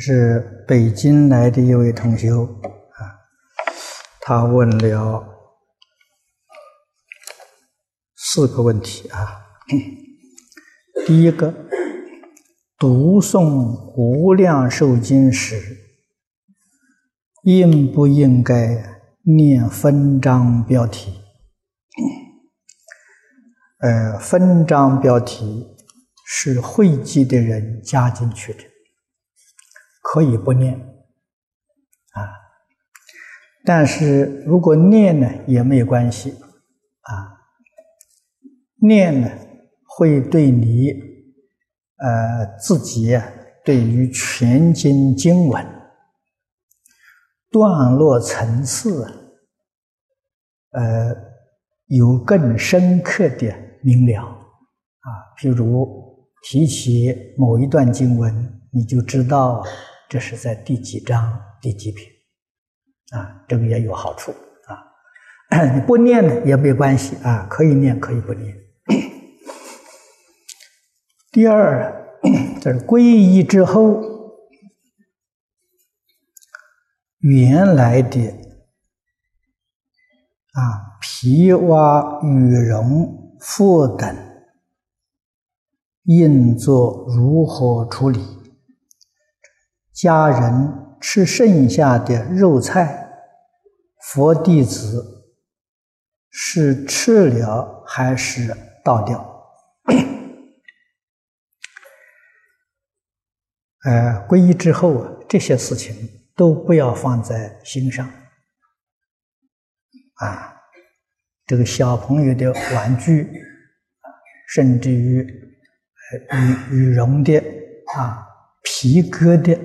是北京来的一位同学啊，他问了四个问题啊。第一个，读诵《无量寿经》时，应不应该念分章标题？呃，分章标题是会记的人加进去的。可以不念啊，但是如果念呢也没有关系啊，念呢会对你呃自己对于全经经文段落层次呃有更深刻的明了啊，譬如提起某一段经文，你就知道。这是在第几章第几品啊？这个也有好处啊！你不念呢也没关系啊，可以念可以不念。第二，这是皈依之后，原来的啊皮蛙、羽绒、腹等，应作如何处理？家人吃剩下的肉菜，佛弟子是吃了还是倒掉？呃，皈依之后啊，这些事情都不要放在心上。啊，这个小朋友的玩具，甚至于羽羽绒的啊。皮革的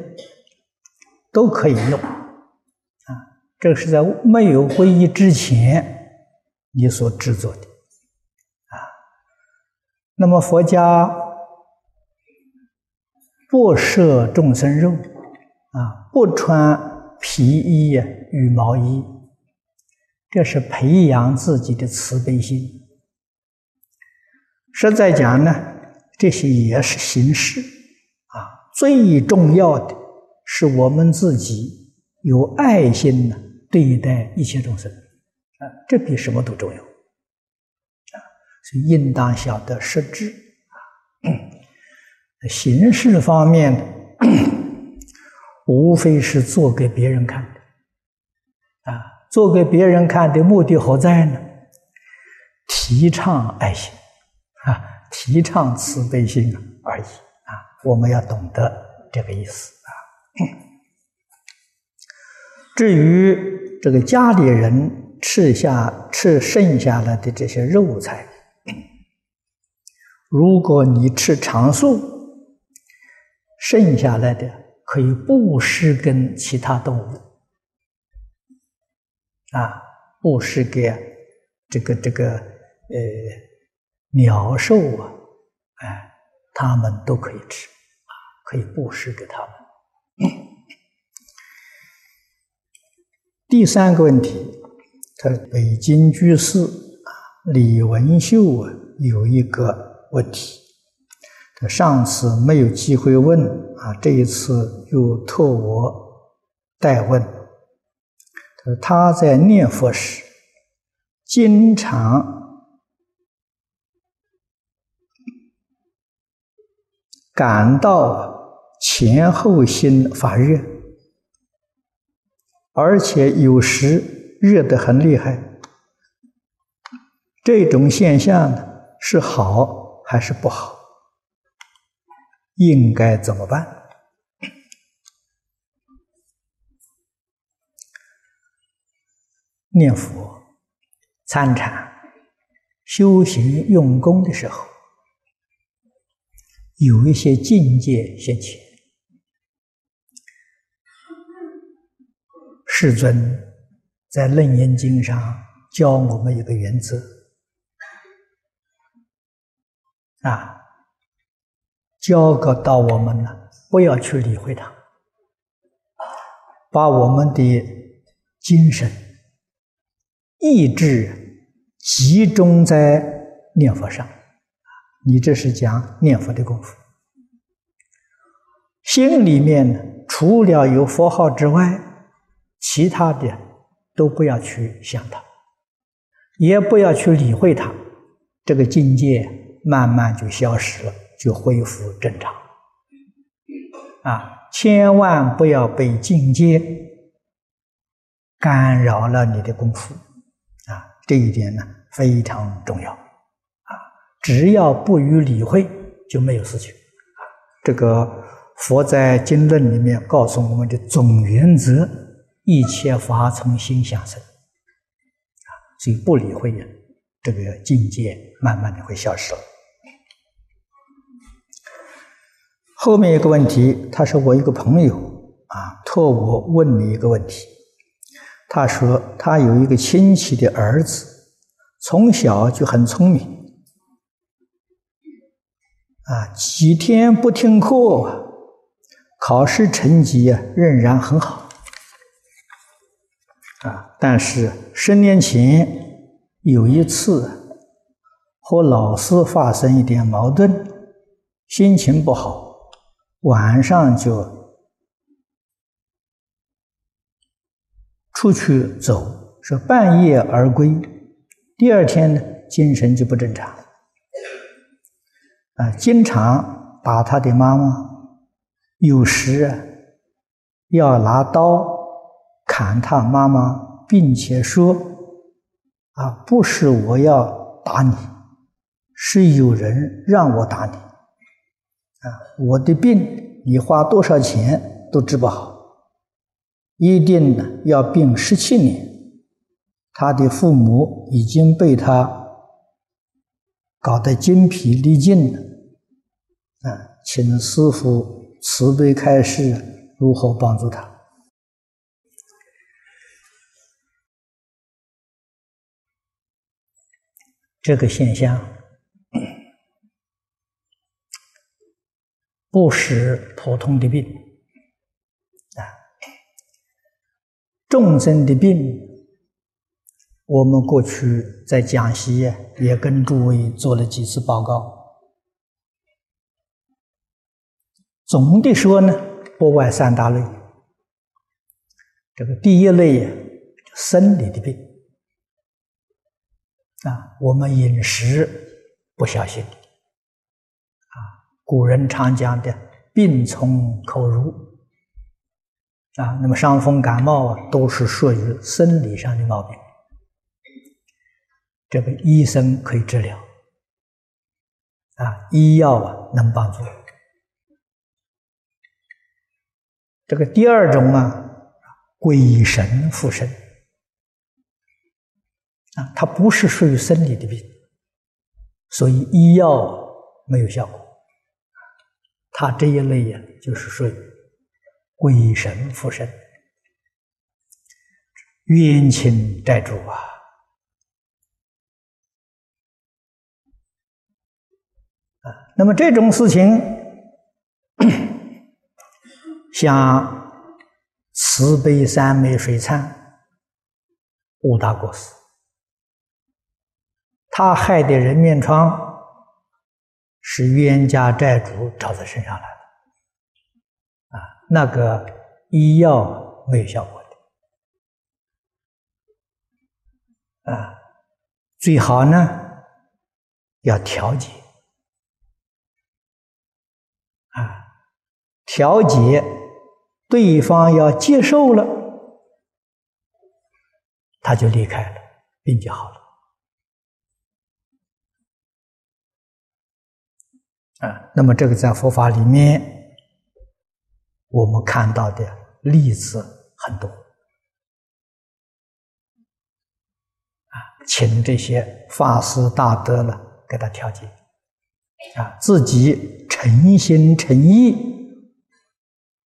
都可以用啊，这个是在没有皈依之前你所制作的啊。那么佛家不摄众生肉啊，不穿皮衣呀、羽毛衣，这是培养自己的慈悲心。实在讲呢，这些也是形式。最重要的是我们自己有爱心呢，对待一切众生啊，这比什么都重要啊！所以应当晓得实质啊。形式方面，无非是做给别人看的啊。做给别人看的目的何在呢？提倡爱心啊，提倡慈悲心啊而已。我们要懂得这个意思啊。至于这个家里人吃下吃剩下来的这些肉菜，如果你吃长素，剩下来的可以布施跟其他动物啊，布施给这个这个呃鸟兽啊，哎，他们都可以吃。可以布施给他们。第三个问题，他北京居士啊，李文秀啊，有一个问题，他上次没有机会问啊，这一次又托我代问。他说他在念佛时，经常。感到前后心发热，而且有时热得很厉害。这种现象呢，是好还是不好？应该怎么办？念佛、参禅、修行、用功的时候。有一些境界现前，世尊在《楞严经》上教我们一个原则：啊，教给到我们了，不要去理会它，把我们的精神、意志集中在念佛上。你这是讲念佛的功夫，心里面除了有佛号之外，其他的都不要去想它，也不要去理会它，这个境界慢慢就消失了，就恢复正常。啊，千万不要被境界干扰了你的功夫，啊，这一点呢非常重要。啊，只要不予理会，就没有事情。啊，这个。佛在经论里面告诉我们的总原则：一切法从心想生。啊，所以不理会人，这个境界慢慢的会消失了。后面一个问题，他说我一个朋友啊，托我问你一个问题。他说他有一个亲戚的儿子，从小就很聪明，啊，几天不听课。考试成绩啊仍然很好，啊，但是十年前有一次和老师发生一点矛盾，心情不好，晚上就出去走，是半夜而归，第二天呢精神就不正常，啊，经常打他的妈妈。有时要拿刀砍他妈妈，并且说：“啊，不是我要打你，是有人让我打你。啊，我的病你花多少钱都治不好，一定呢要病十七年。他的父母已经被他搞得精疲力尽了。啊，请师傅。”慈悲开示，如何帮助他？这个现象不是普通的病啊，众生的病。我们过去在讲席也跟诸位做了几次报告。总的说呢，不外三大类。这个第一类呀，生理的病啊，我们饮食不小心。啊，古人常讲的“病从口入”啊，那么伤风感冒啊，都是属于生理上的毛病，这个医生可以治疗。啊，医药啊能帮助。这个第二种啊，鬼神附身。啊，它不是属于生理的病，所以医药没有效果。它这一类呀，就是属于鬼神附身、冤亲债主啊啊。那么这种事情。像慈悲三昧水忏五大过失，他害的人面疮是冤家债主找他身上来的，啊，那个医药没有效果的，啊，最好呢要调节，啊，调节。对方要接受了，他就离开了，病就好了。啊，那么这个在佛法里面，我们看到的例子很多。啊，请这些法师大德呢给他调解，啊，自己诚心诚意。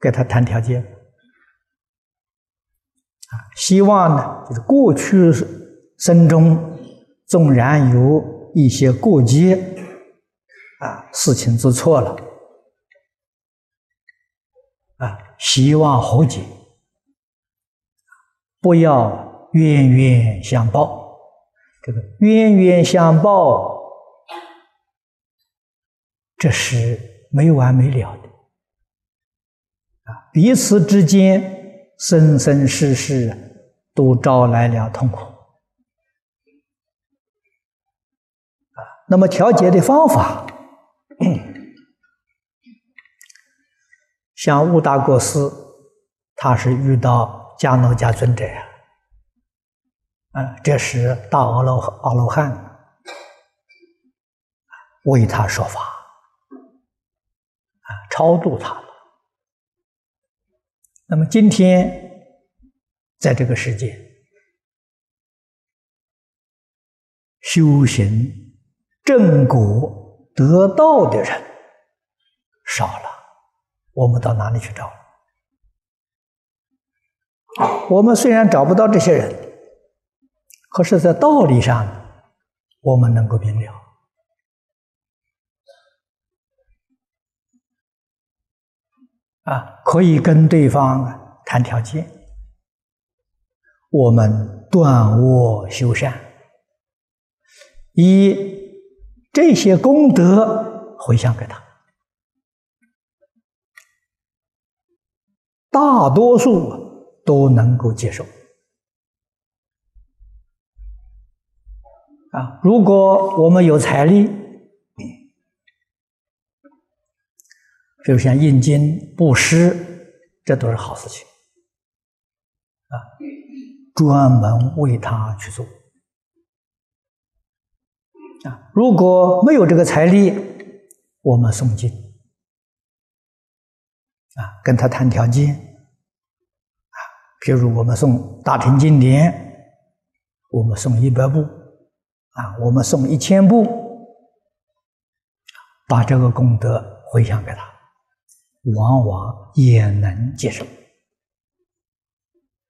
给他谈条件，啊，希望呢，就是过去生中纵然有一些过节，啊，事情做错了，啊，希望和解，不要冤冤相报，这个冤冤相报，这是没完没了的。啊彼此之间生生世世都招来了痛苦。啊，那么调节的方法，像悟达国师，他是遇到迦诺迦尊者，啊，这是大阿罗阿罗汉。为他说法，啊，超度他了。那么今天，在这个世界修行正果得道的人少了，我们到哪里去找？我们虽然找不到这些人，可是，在道理上，我们能够明了。啊，可以跟对方谈条件，我们断恶修善，以这些功德回向给他，大多数都能够接受。啊，如果我们有财力。就像印经布施，这都是好事情啊！专门为他去做如果没有这个财力，我们诵经啊，跟他谈条件啊，譬如我们送大乘经典，我们送一百部啊，我们送一千部，把这个功德回向给他。往往也能接受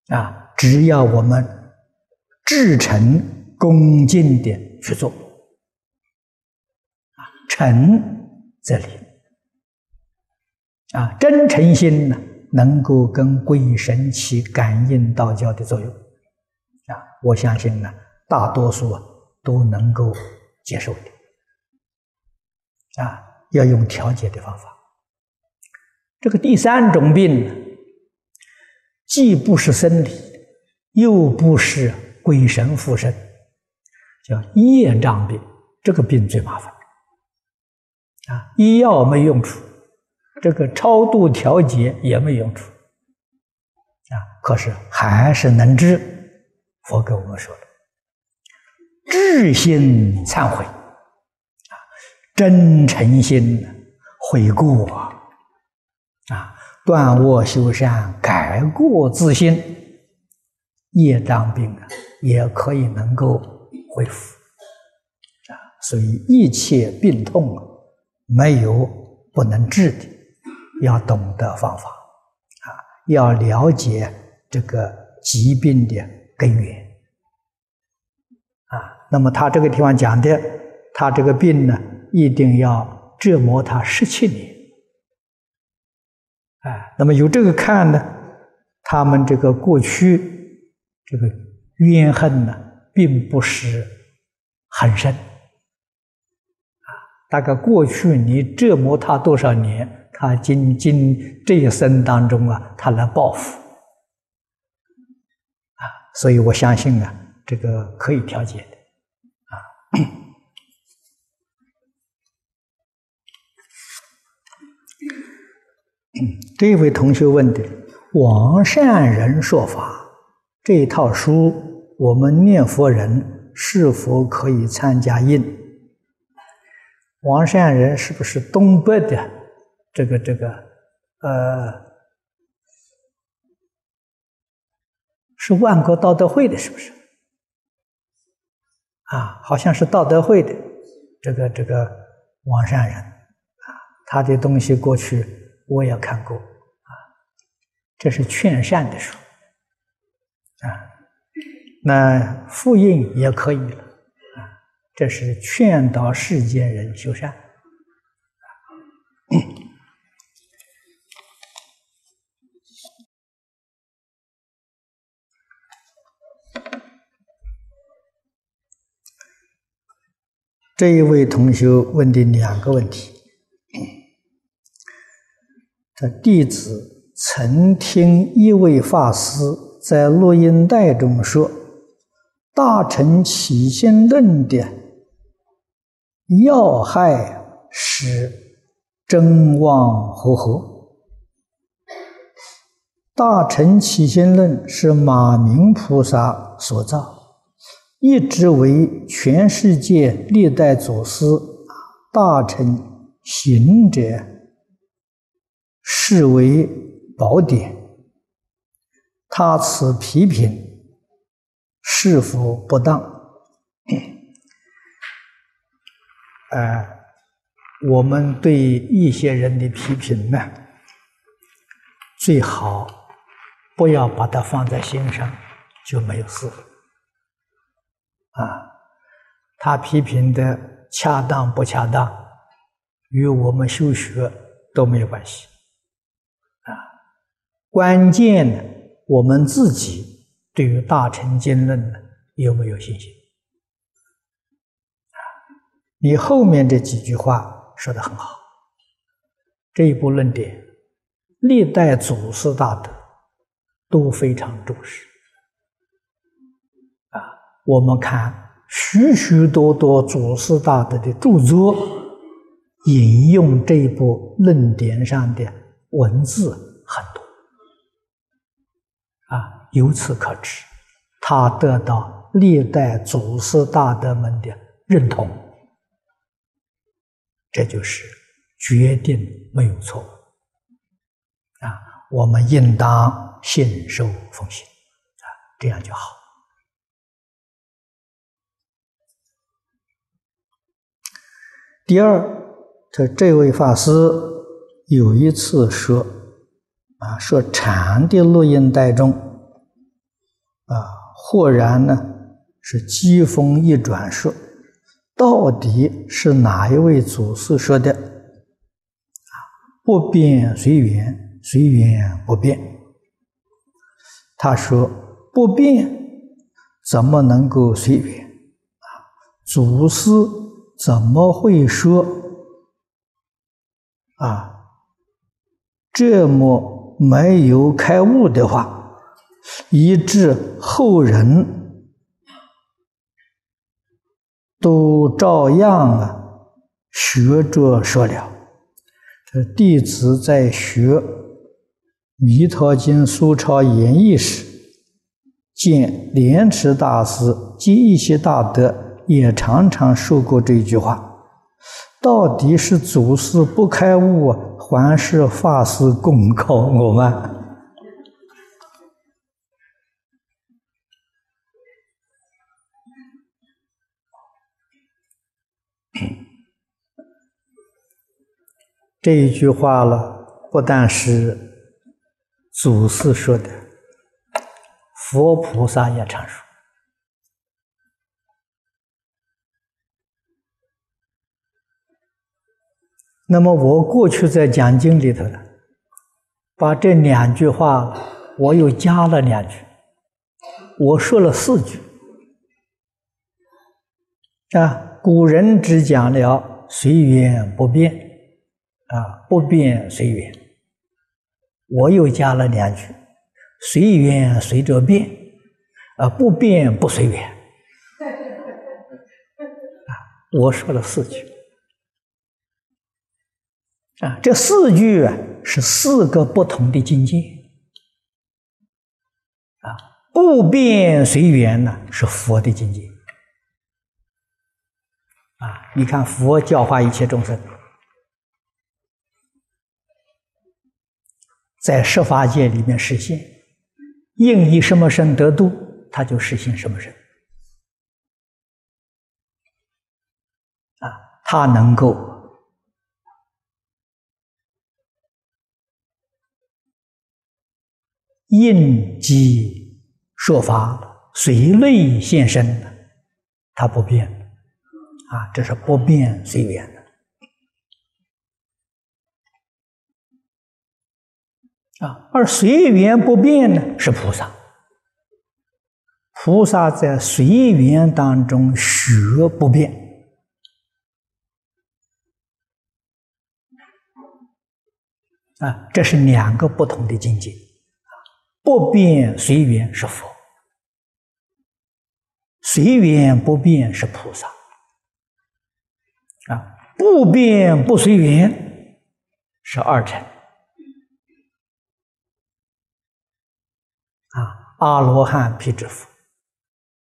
啊！只要我们至诚恭敬的去做，诚则灵啊，真诚心呢，能够跟鬼神起感应道教的作用啊！我相信呢，大多数啊都能够接受的啊，要用调节的方法。这个第三种病，既不是生理，又不是鬼神附身，叫业障病。这个病最麻烦啊！医药没用处，这个超度调节也没用处啊。可是还是能治。佛给我们说的，至心忏悔啊，真诚心悔过。啊，断恶修善，改过自新，业障病啊，也可以能够恢复啊。所以一切病痛啊，没有不能治的，要懂得方法啊，要了解这个疾病的根源啊。那么他这个地方讲的，他这个病呢，一定要折磨他十七年。哎，那么由这个看呢，他们这个过去这个怨恨呢，并不是很深。大概过去你折磨他多少年，他今今这一生当中啊，他来报复啊。所以我相信啊，这个可以调解的啊。这位同学问的“王善人说法”这一套书，我们念佛人是否可以参加印？王善人是不是东北的？这个这个，呃，是万国道德会的，是不是？啊，好像是道德会的这个这个王善人啊，他的东西过去。我也看过啊，这是劝善的书啊，那复印也可以了，这是劝导世间人修善。这一位同学问的两个问题。他弟子曾听一位法师在录音带中说，《大乘起心论》的要害是真妄和合。《大乘起心论》是马明菩萨所造，一直为全世界历代祖师大乘行者视为。宝典，他此批评是否不当？呃，我们对一些人的批评呢，最好不要把它放在心上，就没有事。啊，他批评的恰当不恰当，与我们修学都没有关系。啊关键呢，我们自己对于大乘经论呢有没有信心？你后面这几句话说的很好，这一部论点，历代祖师大德都非常重视。啊，我们看许许多多祖师大德的著作，引用这一部论点上的文字很多。啊，由此可知，他得到历代祖师大德们的认同，这就是决定没有错。啊，我们应当信受奉行，啊，这样就好。第二，这这位法师有一次说。啊，说禅的录音带中，啊，忽然呢是机锋一转，说到底是哪一位祖师说的？啊，不变随缘，随缘不变。他说不变，怎么能够随缘？啊，祖师怎么会说？啊，这么？没有开悟的话，以致后人都照样啊学着说了。这弟子在学《弥陀经》苏超演义时，见莲池大师及一些大德也常常说过这句话。到底是祖师不开悟，还是法师功高我慢？这一句话了，不但是祖师说的，佛菩萨也常说。那么我过去在讲经里头呢，把这两句话我又加了两句，我说了四句啊。古人只讲了随缘不变啊，不变随缘。我又加了两句，随缘随着变啊，不变不随缘啊。我说了四句。啊，这四句啊是四个不同的境界。啊，不变随缘呢是佛的境界。啊，你看佛教化一切众生，在十法界里面实现，应以什么身得度，他就实现什么身。啊，他能够。应机说法，随类现身他，不变啊，这是不变随缘啊。而随缘不变呢，是菩萨。菩萨在随缘当中学不变啊，这是两个不同的境界。不变随缘是佛，随缘不变是菩萨。啊，不变不随缘是二乘。啊，阿罗汉、辟支佛，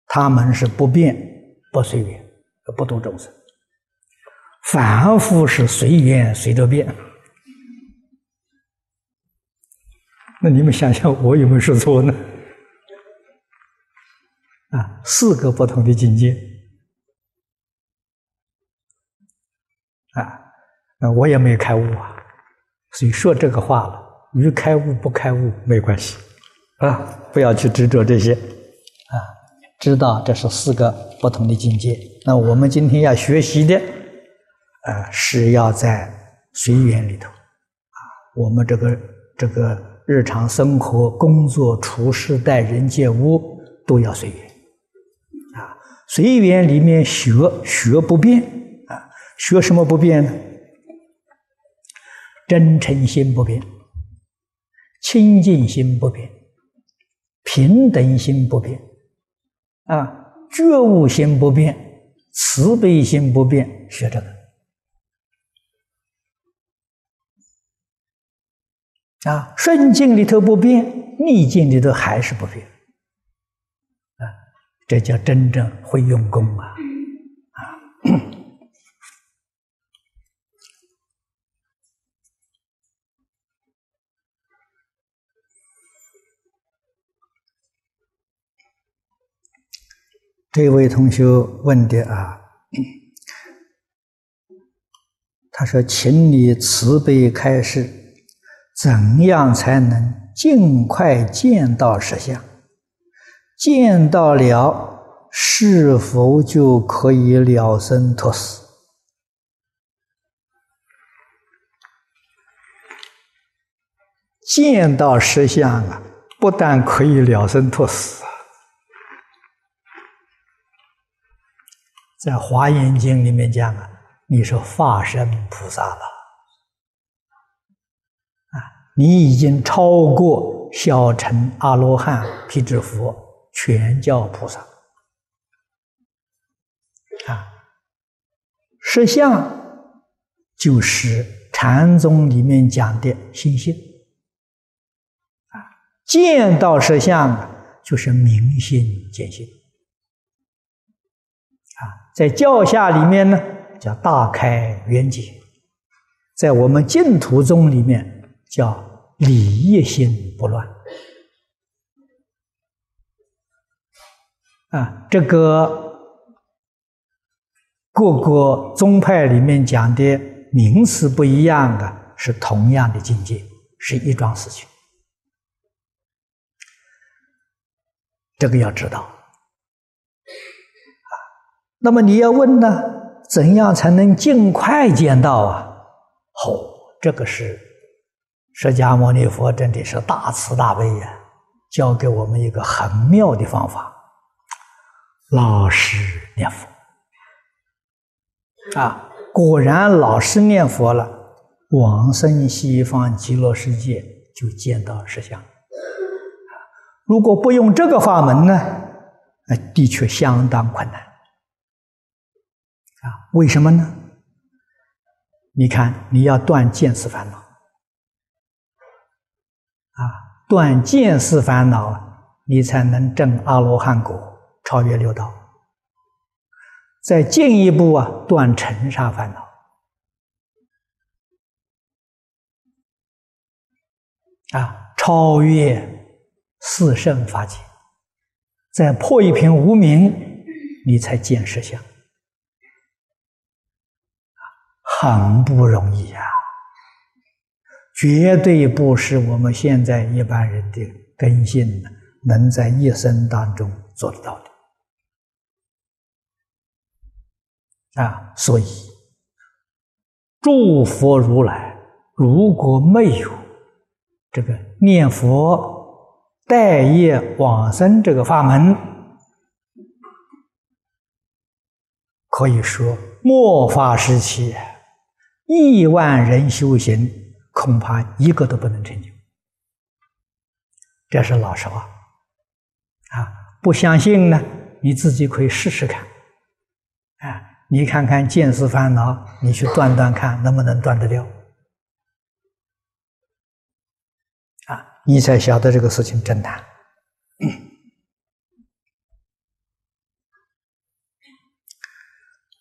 他们是不变不随缘，不度众生。凡夫是随缘随着变。那你们想想，我有没有说错呢？啊，四个不同的境界。啊，那我也没开悟啊，所以说这个话了，与开悟不开悟没关系。啊，不要去执着这些，啊，知道这是四个不同的境界。那我们今天要学习的，啊，是要在随缘里头，啊，我们这个这个日常生活、工作、处事、待人接物都要随缘，啊，随缘里面学学不变，啊，学什么不变呢？真诚心不变，清净心不变。平等心不变，啊，觉悟心不变，慈悲心不变，学这个，啊，顺境里头不变，逆境里头还是不变，啊，这叫真正会用功啊，啊。这位同学问的啊，他说：“请你慈悲开示，怎样才能尽快见到实相？见到了，是否就可以了生脱死？见到实相啊，不但可以了生脱死。”在《华严经》里面讲啊，你是化身菩萨了，啊，你已经超过小乘阿罗汉、辟支佛，全叫菩萨，啊，实相就是禅宗里面讲的心性，啊，见到实相就是明心见性。在教下里面呢，叫大开圆解；在我们净土宗里面，叫理业心不乱。啊，这个各个宗派里面讲的名词不一样的，是同样的境界，是一桩事情。这个要知道。那么你要问呢？怎样才能尽快见到啊？哦，这个是释迦牟尼佛真的是大慈大悲呀，教给我们一个很妙的方法：老实念佛。啊，果然老实念佛了，往生西方极乐世界就见到实相。如果不用这个法门呢，那的确相当困难。啊，为什么呢？你看，你要断见思烦恼，啊，断见思烦恼，你才能证阿罗汉果，超越六道。再进一步啊，断尘沙烦恼，啊，超越四圣法界，再破一品无明，你才见实相。很不容易呀，绝对不是我们现在一般人的根性能在一生当中做得到的啊！所以，诸佛如来如果没有这个念佛待业往生这个法门，可以说末法时期。亿万人修行，恐怕一个都不能成就。这是老实话啊！不相信呢，你自己可以试试看。啊，你看看见思烦恼，你去断断看，能不能断得掉？啊，你才晓得这个事情真难。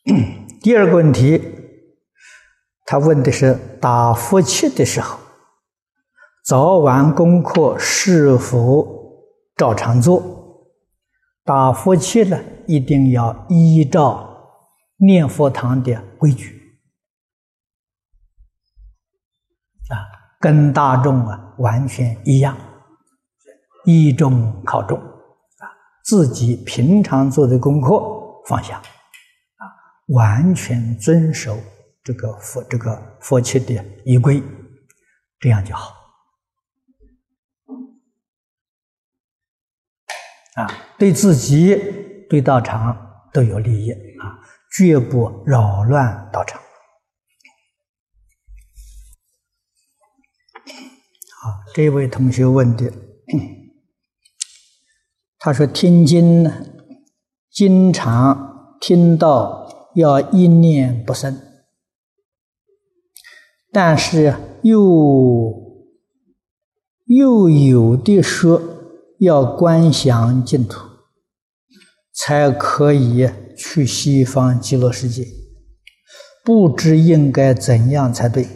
第二个问题，他问的是打佛七的时候。早晚功课是否照常做？打佛七呢，一定要依照念佛堂的规矩啊，跟大众啊完全一样，一中考中啊，自己平常做的功课放下啊，完全遵守这个佛这个佛七的仪规，这样就好。啊，对自己、对道场都有利益啊，绝不扰乱道场。好，这位同学问的，他说听经呢，经常听到要一念不生，但是又又有的说。要观想净土，才可以去西方极乐世界。不知应该怎样才对？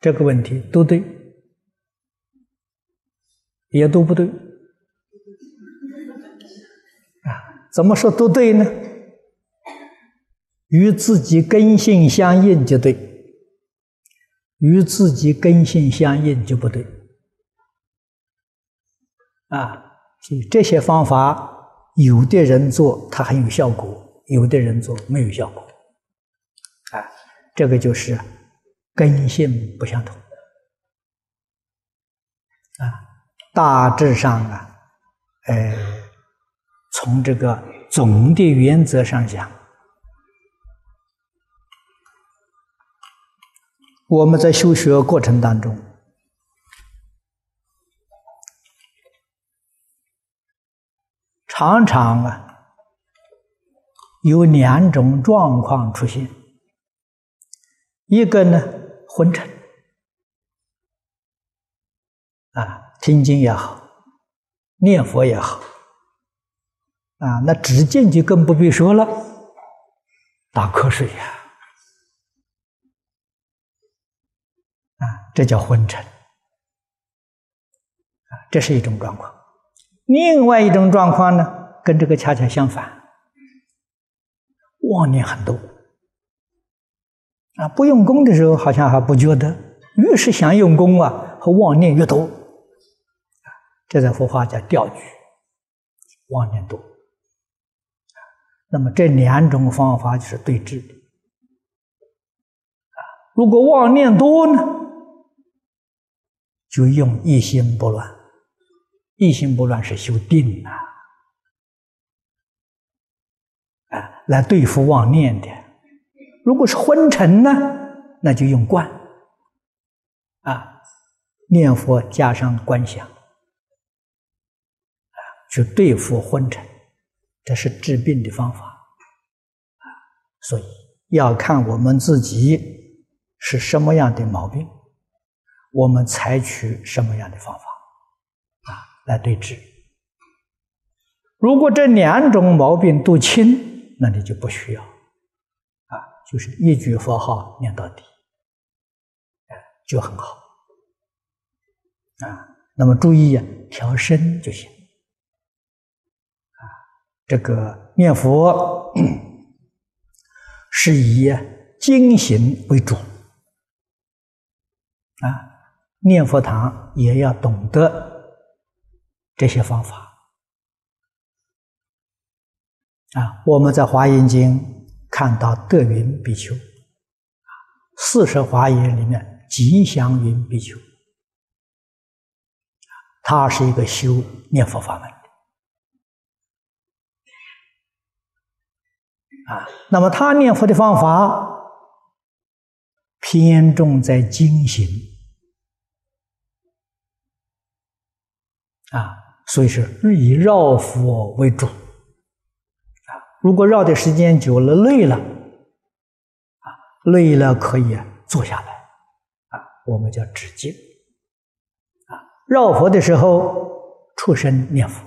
这个问题都对，也都不对。啊，怎么说都对呢？与自己根性相应就对。与自己根性相应就不对啊！所以这些方法，有的人做它很有效果，有的人做没有效果啊。这个就是根性不相同啊。大致上啊，呃，从这个总的原则上讲。我们在修学过程当中，常常啊有两种状况出现。一个呢昏沉，啊听经也好，念佛也好，啊那止境就更不必说了，打瞌睡呀。啊这叫昏沉，啊，这是一种状况。另外一种状况呢，跟这个恰恰相反，妄念很多。啊，不用功的时候好像还不觉得，越是想用功啊，和妄念越多。这在佛法叫钓局，妄念多。那么这两种方法就是对治的。啊，如果妄念多呢？就用一心不乱，一心不乱是修定呐，啊，来对付妄念的。如果是昏沉呢，那就用观，啊，念佛加上观想，啊，去对付昏沉，这是治病的方法，啊，所以要看我们自己是什么样的毛病。我们采取什么样的方法啊来对治？如果这两种毛病都轻，那你就不需要啊，就是一句佛号念到底，就很好啊。那么注意啊，调身就行啊。这个念佛 是以精行为主啊。念佛堂也要懂得这些方法啊！我们在《华严经》看到德云比丘啊，四十华严里面吉祥云比丘他是一个修念佛法门的啊。那么他念佛的方法偏重在精行啊，所以是以绕佛为主啊。如果绕的时间久了，累了啊，累了可以坐下来啊，我们叫止静啊。绕佛的时候出声念佛，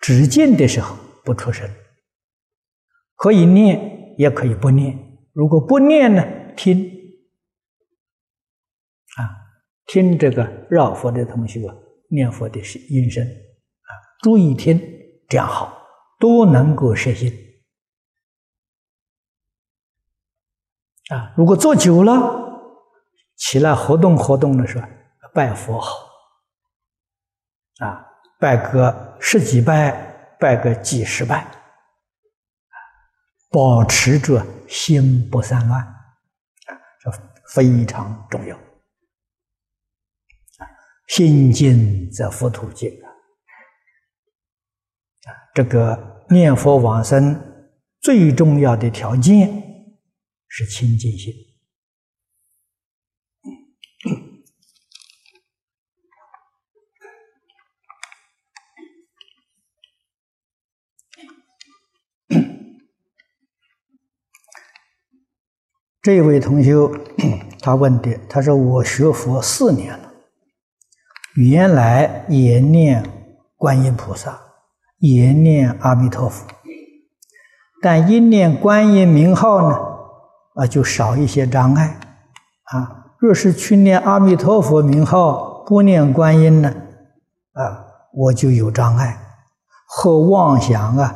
止静的时候不出声，可以念也可以不念。如果不念呢，听。啊，听这个绕佛的同学念佛的是音声啊，注意听，这样好，都能够实现。啊，如果坐久了，起来活动活动的时候，拜佛好，啊，拜个十几拜，拜个几十拜，保持着心不散乱，啊，这非常重要。心静则佛土静！啊，这个念佛往生最重要的条件是清净心。这位同学他问的，他说：“我学佛四年了。”原来也念观音菩萨，也念阿弥陀佛，但一念观音名号呢，啊，就少一些障碍啊。若是去念阿弥陀佛名号，不念观音呢，啊，我就有障碍，和妄想啊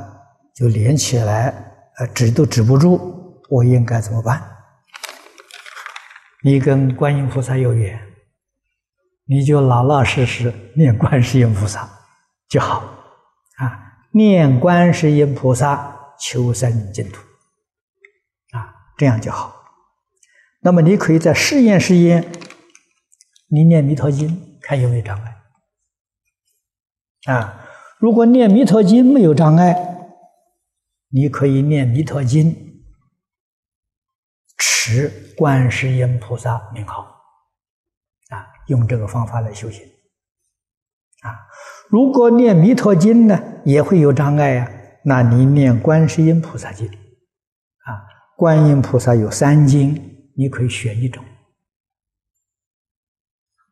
就连起来，啊，止都止不住。我应该怎么办？你跟观音菩萨有缘。你就老老实实念观世音菩萨就好啊！念观世音菩萨求生净土啊，这样就好。那么你可以再试验试验，你念弥陀经看有没有障碍啊？如果念弥陀经没有障碍，你可以念弥陀经，持观世音菩萨名号。用这个方法来修行，啊，如果念弥陀经呢，也会有障碍呀。那你念观世音菩萨经，啊，观音菩萨有三经，你可以选一种，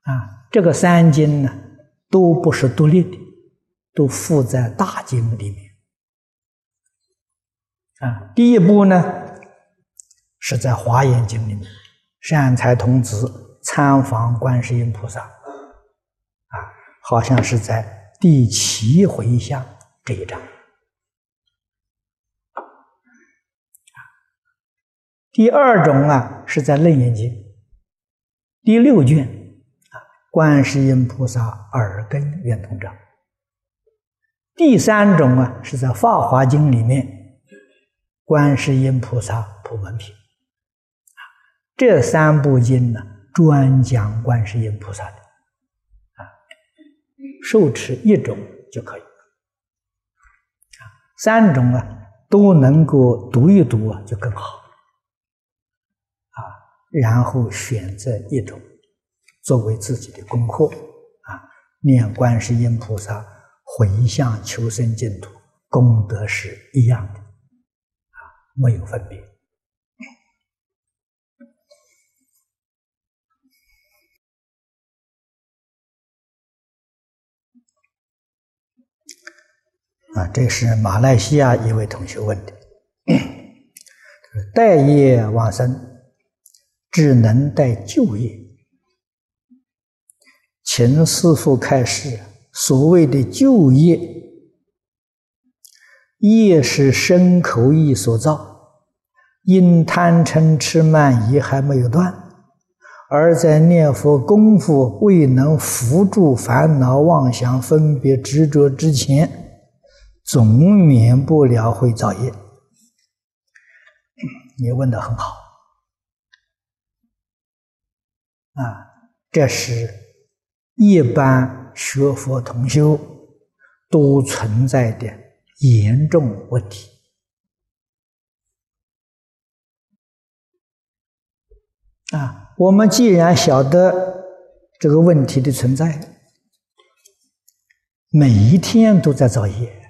啊，这个三经呢，都不是独立的，都附在大经里面，啊，第一部呢，是在华严经里面，善财童子。参访观世音菩萨，啊，好像是在第七回向这一章。第二种啊，是在楞严经第六卷啊，观世音菩萨耳根圆通章。第三种啊，是在法华经里面，观世音菩萨普门品。这三部经呢。专讲观世音菩萨的。啊，受持一种就可以。啊，三种啊都能够读一读啊就更好。啊，然后选择一种作为自己的功课。啊，念观世音菩萨回向求生净土，功德是一样的。啊，没有分别。啊，这是马来西亚一位同学问的，待业往生，只能待就业，秦师父开示，所谓的就业，业是身口意所造，因贪嗔痴慢疑还没有断，而在念佛功夫未能扶住烦恼妄想分别执着之前。总免不了会造业。你问的很好，啊，这是一般学佛同修都存在的严重问题。啊，我们既然晓得这个问题的存在，每一天都在造业。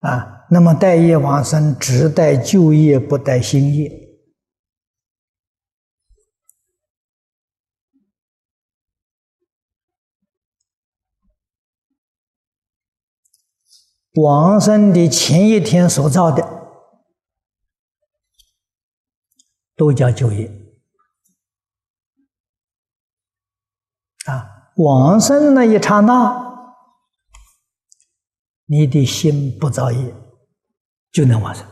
啊，那么待业往生只待旧业，不待新业。往生的前一天所造的，都叫旧业。啊，往生那一刹那。你的心不造业，就能往生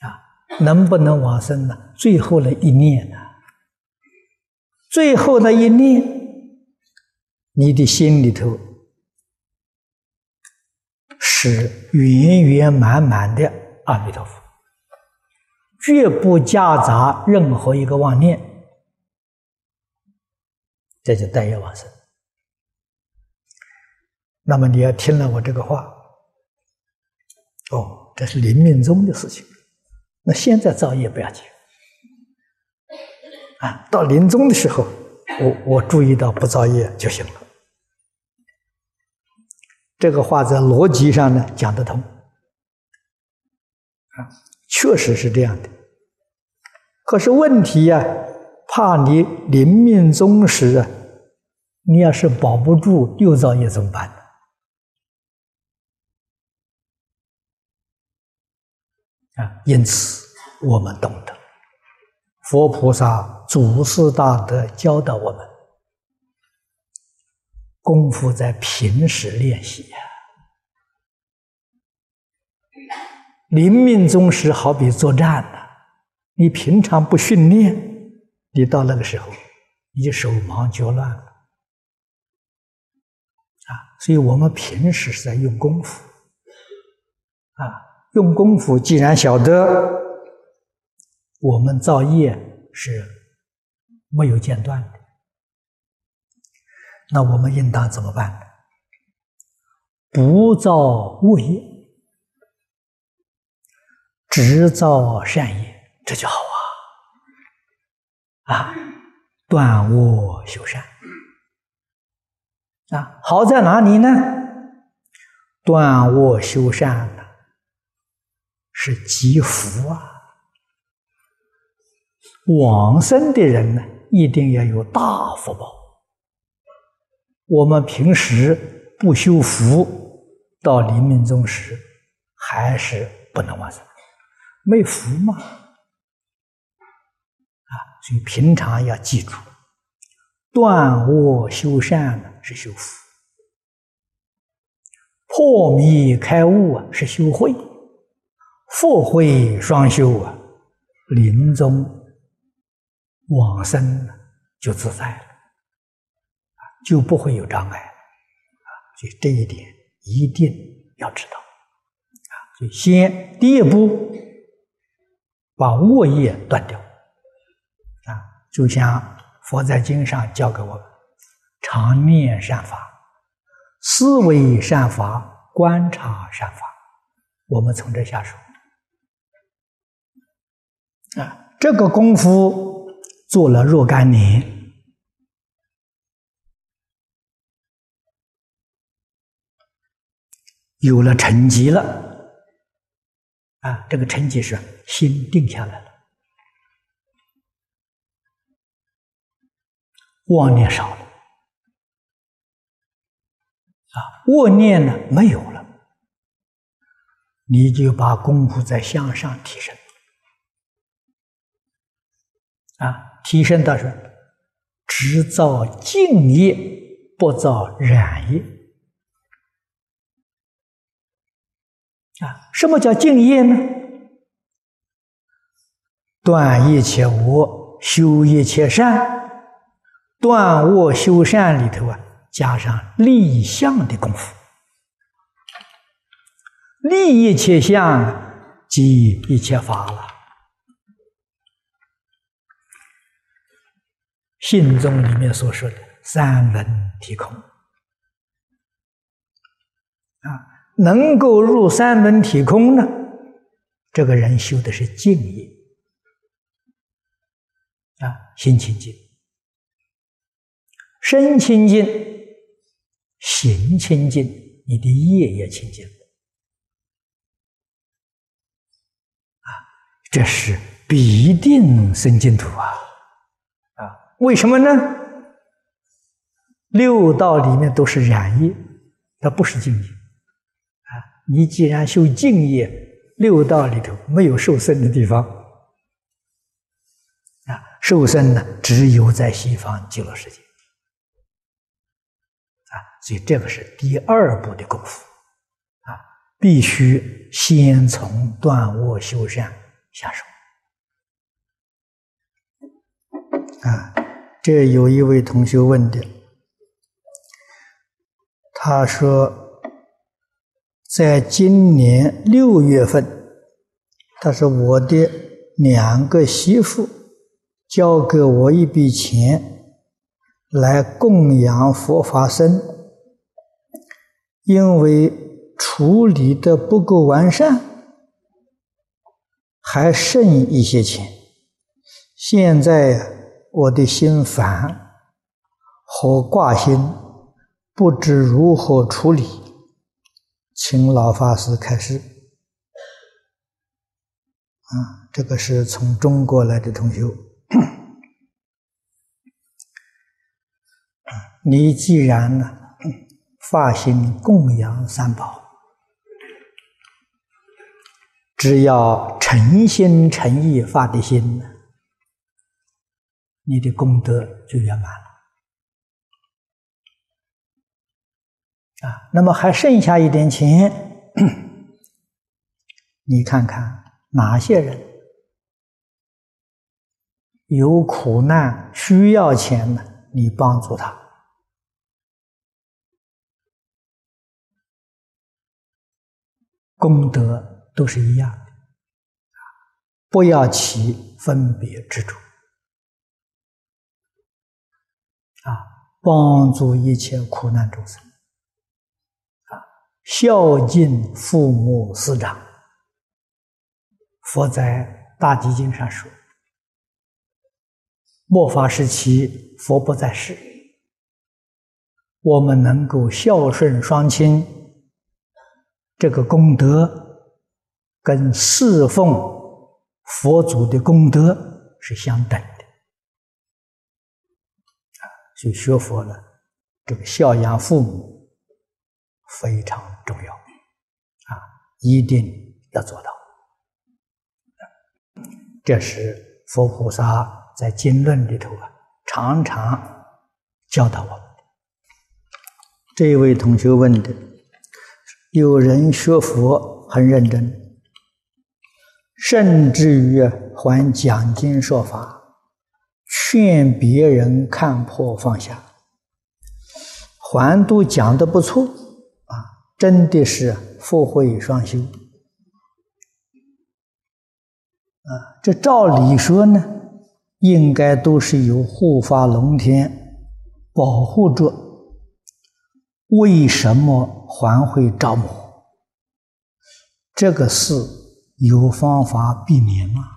啊？能不能往生呢？最后的一念呢？最后的一念，你的心里头是圆圆满满的阿弥陀佛，绝不夹杂任何一个妄念，这就待业往生。那么你要听了我这个话，哦，这是临命终的事情。那现在造业不要紧，啊，到临终的时候，我我注意到不造业就行了。这个话在逻辑上呢讲得通，啊，确实是这样的。可是问题呀，怕你临命终时啊，你要是保不住又造业怎么办？啊因此，我们懂得佛菩萨祖师大德教导我们，功夫在平时练习呀。临命终时，好比作战呐，你平常不训练，你到那个时候，你就手忙脚乱了啊。所以我们平时是在用功夫啊。用功夫，既然晓得我们造业是没有间断的，那我们应当怎么办？不造恶业，只造善业，这就好啊！啊，断恶修善啊，好在哪里呢？断恶修善。是积福啊！往生的人呢，一定要有大福报。我们平时不修福，到临命终时还是不能往生，没福嘛。啊，所以平常要记住，断恶修善呢是修福，破迷开悟啊是修慧。复慧双修啊，临终往生就自在了，就不会有障碍啊！所以这一点一定要知道啊！所以先第一步把恶业断掉啊，就像佛在经上教给我们：常念善法、思维善法、观察善法。我们从这下手。啊，这个功夫做了若干年，有了成绩了。啊，这个成绩是心定下来了，妄念少了，啊，恶念呢没有了，你就把功夫再向上提升。啊，提升到是只造净业，不造染业。啊，什么叫净业呢？断一切恶，修一切善。断恶修善里头啊，加上立相的功夫，立一切相，即一切法了。信宗里面所说的三轮体空，啊，能够入三轮体空呢，这个人修的是静业。啊，心清净，身清净，行清净，你的业也清净啊，这是必定生净土啊，为什么呢？六道里面都是染业，它不是净业啊！你既然修净业，六道里头没有受生的地方啊，受生呢只有在西方极乐世界啊，所以这个是第二步的功夫啊，必须先从断恶修善下手啊。这有一位同学问的。他说，在今年六月份，他说我的两个媳妇交给我一笔钱来供养佛法僧，因为处理的不够完善，还剩一些钱。现在我的心烦和挂心。不知如何处理，请老法师开示。啊，这个是从中国来的同学。你既然呢发心供养三宝，只要诚心诚意发的心，你的功德就圆满了。啊，那么还剩下一点钱，你看看哪些人有苦难需要钱呢？你帮助他，功德都是一样的，不要起分别执着，帮助一切苦难众生。啊孝敬父母师长，佛在《大集经》上说：“末法时期，佛不在世，我们能够孝顺双亲，这个功德跟侍奉佛祖的功德是相等。所以学佛了，这个孝养父母。”非常重要，啊，一定要做到。这是佛菩萨在经论里头啊，常常教导我们。这位同学问的：有人学佛很认真，甚至于还讲经说法，劝别人看破放下，还都讲的不错啊。真的是福慧双修啊！这照理说呢，应该都是由护法龙天保护着，为什么还会着魔？这个事有方法避免吗？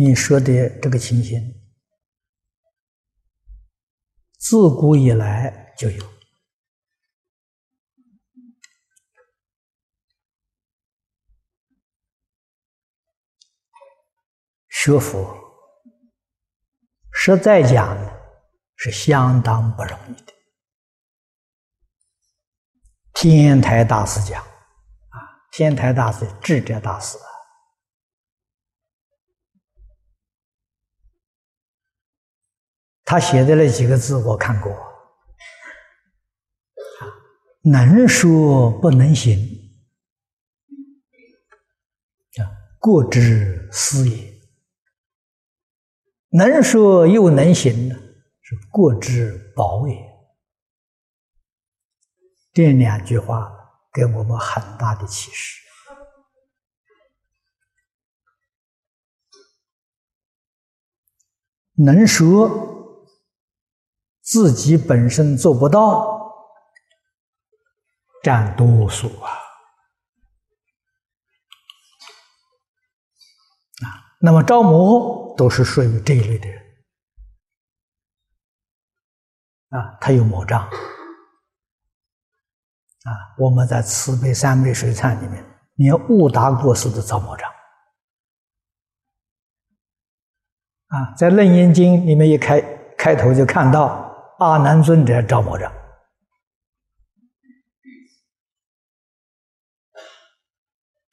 你说的这个情形，自古以来就有。学佛，实在讲是相当不容易的。天台大师讲，啊，天台大师智者大师。他写的那几个字我看过。能说不能行叫过之思也。能说又能行是过之保也。这两句话给我们很大的启示。能说自己本身做不到，占多数啊。啊，那么招魔都是属于这一类的人啊，他有魔障啊。我们在慈悲三昧水忏里面，连悟达过世的造魔障。啊，在《楞严经》里面一开开头就看到阿难尊者招魔障，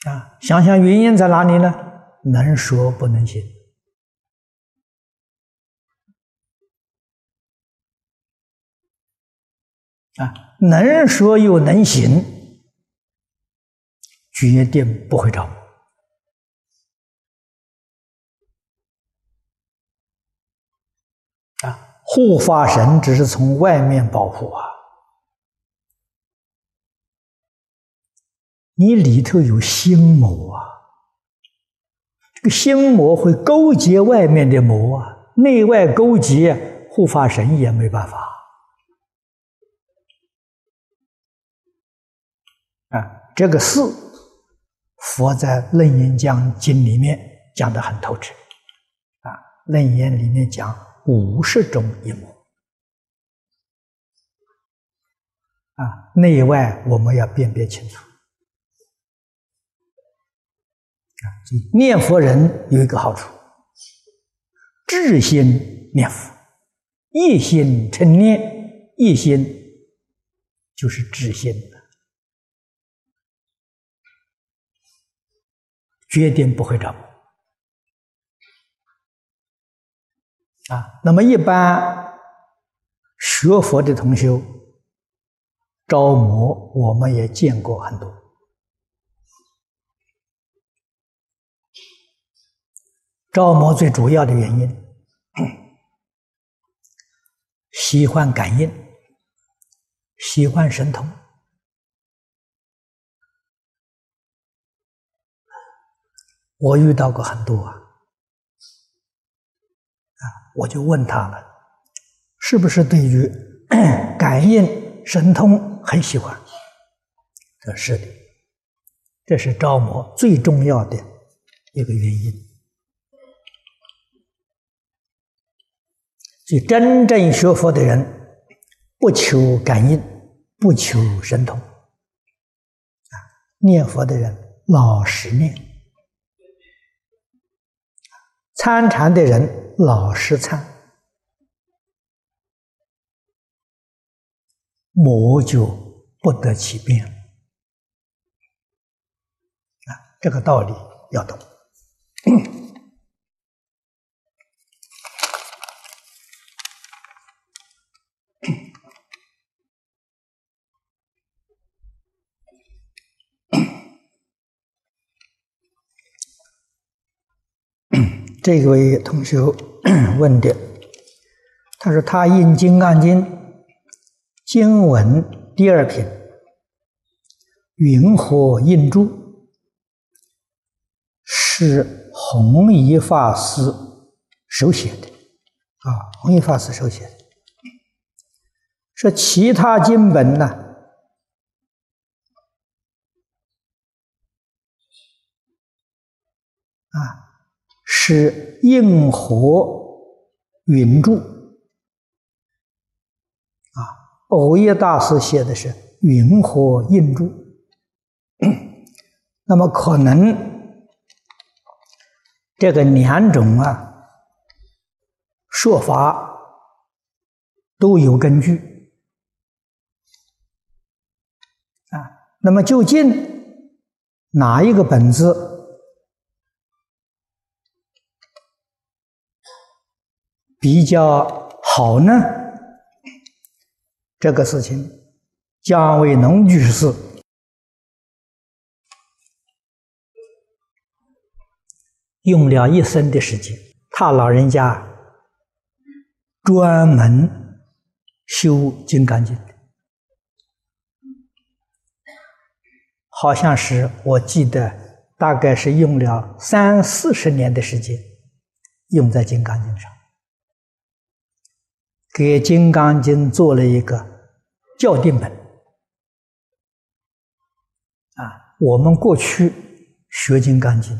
啊，想想原因在哪里呢？能说不能行，啊，能说又能行，决定不会招。护法神只是从外面保护啊，你里头有心魔啊，这个心魔会勾结外面的魔啊，内外勾结，护法神也没办法啊。这个事，佛在《楞严讲经》里面讲的很透彻啊，《楞严》里面讲。五十种阴谋啊，内外我们要辨别清楚啊。念佛人有一个好处，智心念佛，一心成念，一心就是智心的决定不会着魔。啊，那么一般学佛的同修招魔，我们也见过很多。招魔最主要的原因，喜欢感应，喜欢神通。我遇到过很多啊。我就问他了，是不是对于感应神通很喜欢？这是的，这是招魔最重要的一个原因。所以，真正学佛的人不求感应，不求神通，啊，念佛的人老实念，参禅的人。老实参，魔就不得其变啊！这个道理要懂。这位同学 问的，他说他印《金刚经》经文第二品“云何印珠”，是弘一法师手写的啊，弘一法师手写的。说其他经本呢？啊。是应和云柱啊，藕叶大师写的是云和印柱，那么可能这个两种啊说法都有根据啊，那么究竟哪一个本子？比较好呢？这个事情，姜维农女士用了一生的时间，他老人家专门修《金刚经》，好像是我记得，大概是用了三四十年的时间，用在《金刚经》上。给《金刚经》做了一个校订本。啊，我们过去学《金刚经》，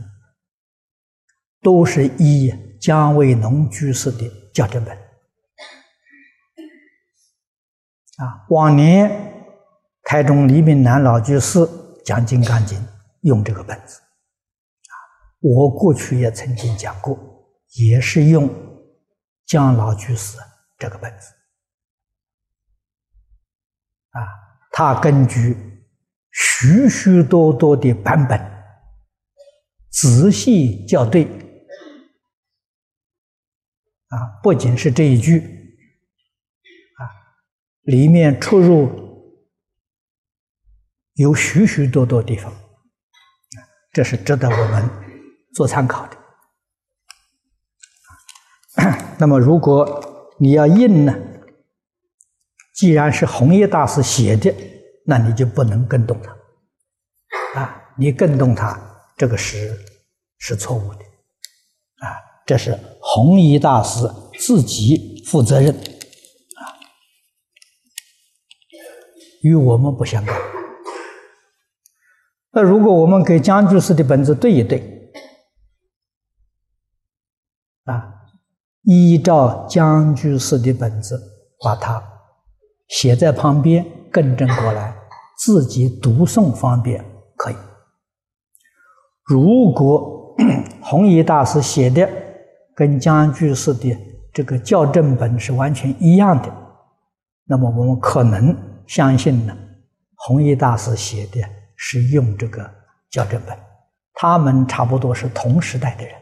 都是依姜维农居士的校正本。啊，往年台中李炳南老居士讲《金刚经》，用这个本子。啊，我过去也曾经讲过，也是用姜老居士这个本子。啊，他根据。许许多多的版本，仔细校对啊，不仅是这一句啊，里面出入有许许多多地方，这是值得我们做参考的。那么，如果你要印呢，既然是弘一大师写的。那你就不能跟动他，啊，你跟动他，这个是是错误的，啊，这是弘一大师自己负责任，啊，与我们不相干。那如果我们给江居士的本子对一对，啊，依照江居士的本子把它写在旁边。更正过来，自己读诵方便可以。如果 弘一大师写的跟江居士的这个校正本是完全一样的，那么我们可能相信呢，弘一大师写的是用这个校正本，他们差不多是同时代的人，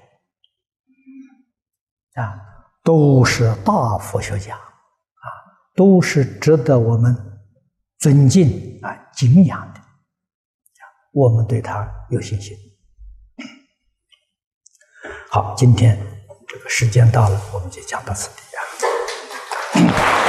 啊，都是大佛学家，啊，都是值得我们。尊敬啊，敬仰的，我们对他有信心。好，今天这个时间到了，我们就讲到此地啊。